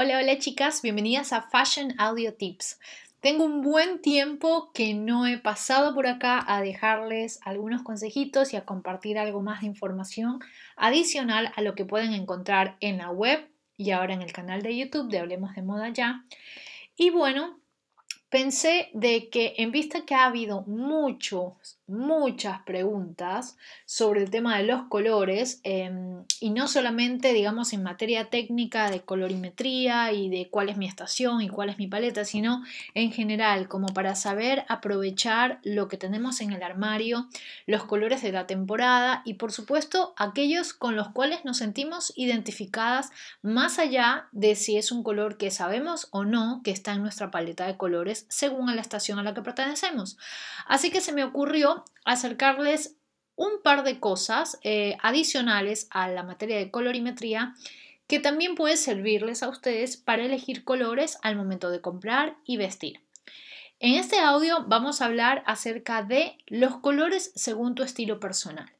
Hola, hola chicas, bienvenidas a Fashion Audio Tips. Tengo un buen tiempo que no he pasado por acá a dejarles algunos consejitos y a compartir algo más de información adicional a lo que pueden encontrar en la web y ahora en el canal de YouTube de Hablemos de Moda Ya. Y bueno, pensé de que en vista que ha habido muchos, muchas preguntas sobre el tema de los colores em, y no solamente, digamos, en materia técnica de colorimetría y de cuál es mi estación y cuál es mi paleta, sino en general, como para saber aprovechar lo que tenemos en el armario, los colores de la temporada y por supuesto aquellos con los cuales nos sentimos identificadas más allá de si es un color que sabemos o no que está en nuestra paleta de colores según la estación a la que pertenecemos. Así que se me ocurrió acercarles un par de cosas eh, adicionales a la materia de colorimetría que también puede servirles a ustedes para elegir colores al momento de comprar y vestir. En este audio vamos a hablar acerca de los colores según tu estilo personal.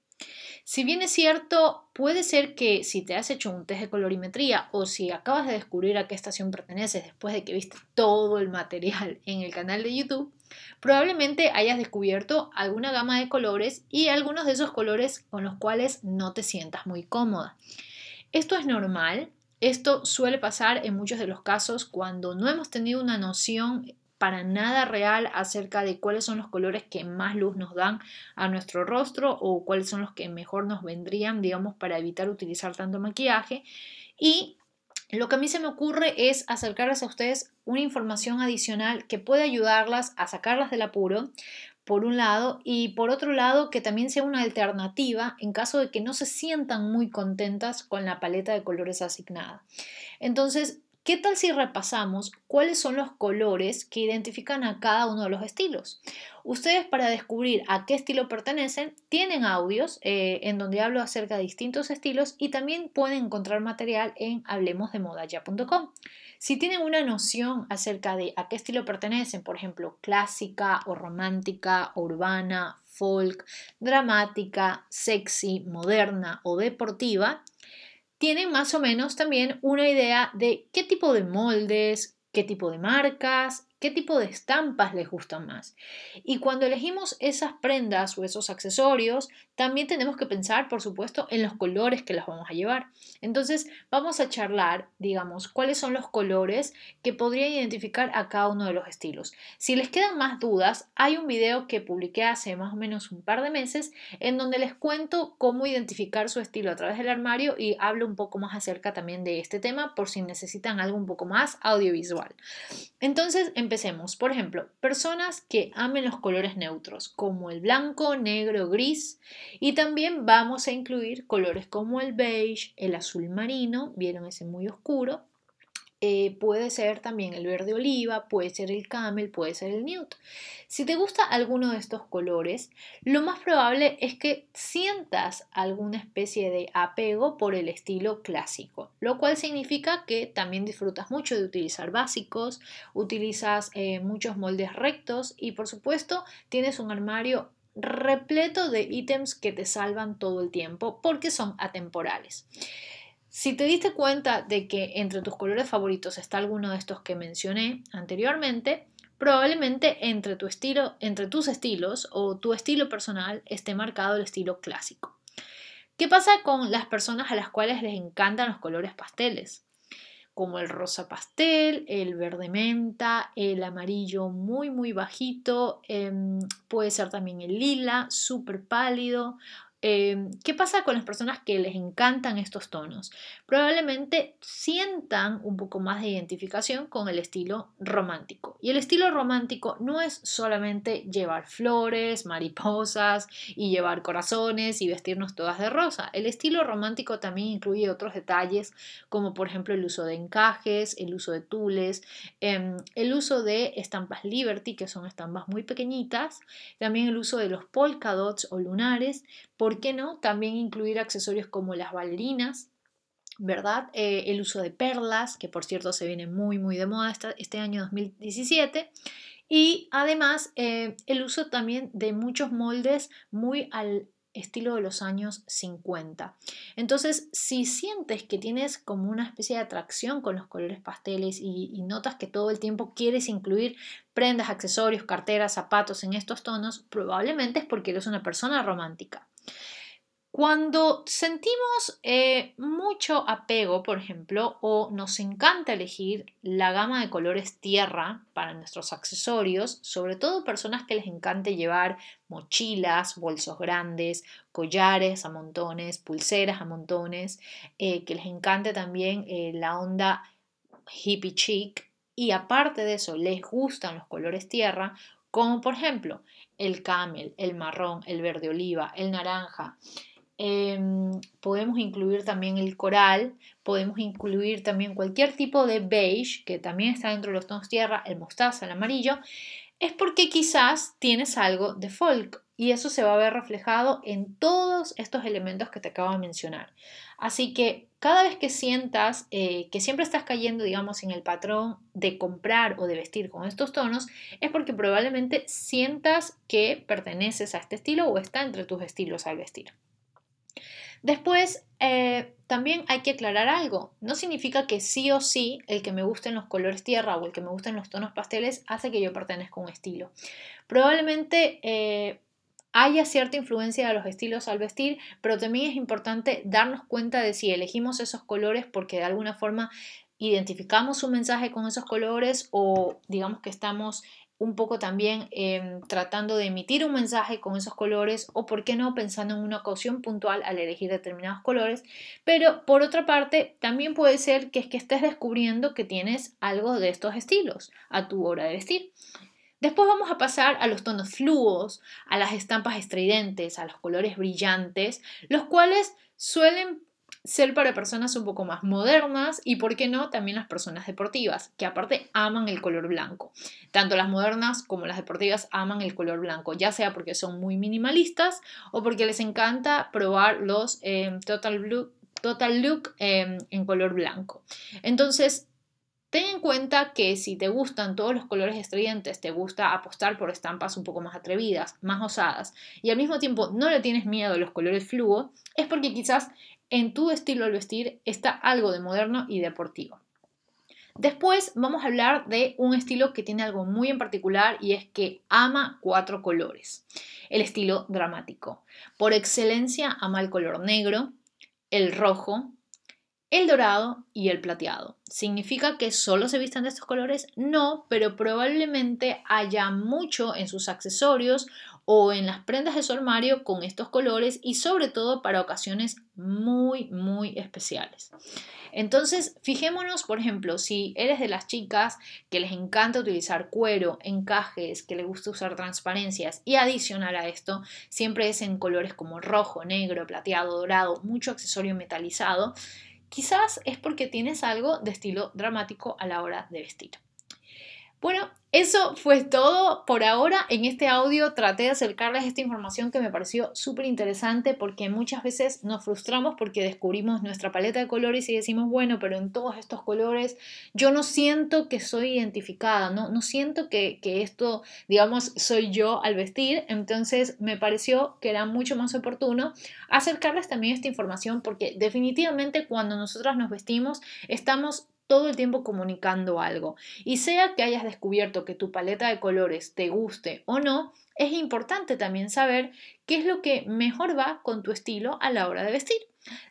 Si bien es cierto, puede ser que si te has hecho un test de colorimetría o si acabas de descubrir a qué estación perteneces después de que viste todo el material en el canal de YouTube, probablemente hayas descubierto alguna gama de colores y algunos de esos colores con los cuales no te sientas muy cómoda. Esto es normal, esto suele pasar en muchos de los casos cuando no hemos tenido una noción para nada real acerca de cuáles son los colores que más luz nos dan a nuestro rostro o cuáles son los que mejor nos vendrían, digamos, para evitar utilizar tanto maquillaje. Y lo que a mí se me ocurre es acercarles a ustedes una información adicional que puede ayudarlas a sacarlas del apuro, por un lado, y por otro lado, que también sea una alternativa en caso de que no se sientan muy contentas con la paleta de colores asignada. Entonces, ¿Qué tal si repasamos cuáles son los colores que identifican a cada uno de los estilos? Ustedes para descubrir a qué estilo pertenecen tienen audios eh, en donde hablo acerca de distintos estilos y también pueden encontrar material en hablemosdemodaya.com. Si tienen una noción acerca de a qué estilo pertenecen, por ejemplo, clásica o romántica, urbana, folk, dramática, sexy, moderna o deportiva, tienen más o menos también una idea de qué tipo de moldes, qué tipo de marcas qué tipo de estampas les gustan más. Y cuando elegimos esas prendas o esos accesorios, también tenemos que pensar, por supuesto, en los colores que las vamos a llevar. Entonces, vamos a charlar, digamos, cuáles son los colores que podrían identificar a cada uno de los estilos. Si les quedan más dudas, hay un video que publiqué hace más o menos un par de meses en donde les cuento cómo identificar su estilo a través del armario y hablo un poco más acerca también de este tema por si necesitan algo un poco más audiovisual. Entonces, Empecemos. Por ejemplo, personas que amen los colores neutros, como el blanco, negro, gris. Y también vamos a incluir colores como el beige, el azul marino, vieron ese muy oscuro, eh, puede ser también el verde oliva, puede ser el camel, puede ser el nude. Si te gusta alguno de estos colores, lo más probable es que sientas alguna especie de apego por el estilo clásico, lo cual significa que también disfrutas mucho de utilizar básicos, utilizas eh, muchos moldes rectos y por supuesto tienes un armario repleto de ítems que te salvan todo el tiempo porque son atemporales. Si te diste cuenta de que entre tus colores favoritos está alguno de estos que mencioné anteriormente, probablemente entre, tu estilo, entre tus estilos o tu estilo personal esté marcado el estilo clásico. ¿Qué pasa con las personas a las cuales les encantan los colores pasteles? Como el rosa pastel, el verde menta, el amarillo muy muy bajito, em, puede ser también el lila, súper pálido Em, ¿Qué pasa con las personas que les encantan estos tonos? Probablemente sientan un poco más de identificación con el estilo romántico. Y el estilo romántico no es solamente llevar flores, mariposas y llevar corazones y vestirnos todas de rosa. El estilo romántico también incluye otros detalles como por ejemplo el uso de encajes, el uso de tules, em, el uso de estampas Liberty, que son estampas muy pequeñitas, también el uso de los polka dots o lunares, ¿Por qué no? También incluir accesorios como las bailarinas, ¿verdad? Eh, el uso de perlas, que por cierto se viene muy, muy de moda este año 2017. Y además eh, el uso también de muchos moldes muy al estilo de los años 50. Entonces, si sientes que tienes como una especie de atracción con los colores pasteles y, notas que todo el tiempo quieres incluir prendas, accesorios, carteras, zapatos en estos tonos, probablemente es porque eres una persona romántica. Cuando sentimos eh, mucho apego, por ejemplo, o nos encanta elegir la gama de colores tierra para nuestros accesorios, sobre todo personas que les encante llevar mochilas, bolsos grandes, collares a montones, pulseras a montones, eh, que les encante también eh, la onda hippie chic y aparte de eso les gustan los colores tierra, como por ejemplo el camel, el marrón, el verde oliva, el naranja, Em, podemos incluir también el coral, podemos incluir también cualquier tipo de beige, que también está dentro de los tonos tierra, el mostaza, el amarillo, es porque quizás tienes algo de folk y eso se va a ver reflejado en todos estos elementos que te acabo de mencionar. Así que cada vez que sientas eh, que siempre estás cayendo, digamos, en el patrón de comprar o de vestir con estos tonos, es porque probablemente sientas que perteneces a este estilo o está entre tus estilos al vestir. Después, eh, también hay que aclarar algo. No significa que sí o sí el que me gusten los colores tierra o el que me gusten los tonos pasteles hace que yo pertenezca a un estilo. Probablemente eh, haya cierta influencia de los estilos al vestir, pero también es importante darnos cuenta de si elegimos esos colores porque de alguna forma identificamos un mensaje con esos colores o digamos que estamos un poco también em, tratando de emitir un mensaje con esos colores o, por qué no, pensando en una ocasión puntual al elegir determinados colores. Pero por otra parte, también puede ser que es que estés descubriendo que tienes algo de estos estilos a tu hora de vestir. Después vamos a pasar a los tonos fluos, a las estampas estridentes, a los colores brillantes, los cuales suelen ser para personas un poco más modernas y, por qué no, también las personas deportivas, que aparte aman el color blanco. Tanto las modernas como las deportivas aman el color blanco, ya sea porque son muy minimalistas o porque les encanta probar los em, Total, Total Look em, en color blanco. Entonces, Ten en cuenta que si te gustan todos los colores estridentes, te gusta apostar por estampas un poco más atrevidas, más osadas, y al mismo tiempo no le tienes miedo a los colores fluo, es porque quizás en tu estilo al vestir está algo de moderno y deportivo. Después vamos a hablar de un estilo que tiene algo muy en particular y es que ama cuatro colores. El estilo dramático. Por excelencia ama el color negro, el rojo, el dorado y el plateado. ¿Significa que solo se vistan de estos colores? No, pero probablemente haya mucho en sus accesorios o en las prendas de su armario con estos colores y sobre todo para ocasiones muy, muy especiales. Entonces, fijémonos, por ejemplo, si eres de las chicas que les encanta utilizar cuero, encajes, que les gusta usar transparencias y adicional a esto, siempre es en colores como rojo, negro, plateado, dorado, mucho accesorio metalizado, quizás es porque tienes algo de estilo dramático a la hora de vestir. Bueno, eso fue todo por ahora. En este audio traté de acercarles esta información que me pareció súper interesante porque muchas veces nos frustramos porque descubrimos nuestra paleta de colores y decimos, bueno, pero en todos estos colores yo no siento que soy identificada, no, no siento que, que esto, digamos, soy yo al vestir. Entonces me pareció que era mucho más oportuno acercarles también esta información porque definitivamente cuando nosotras nos vestimos estamos todo el tiempo comunicando algo. Y sea que hayas descubierto que tu paleta de colores te guste o no, es importante también saber qué es lo que mejor va con tu estilo a la hora de vestir.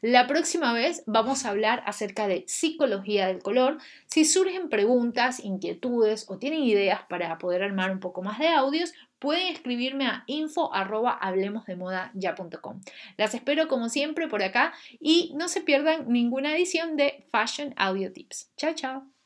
La próxima vez vamos a hablar acerca de psicología del color. Si surgen preguntas, inquietudes o tienen ideas para poder armar un poco más de audios, pueden escribirme a info Las espero como siempre por acá y no se pierdan ninguna edición de Fashion Audio Tips. Chao, chao.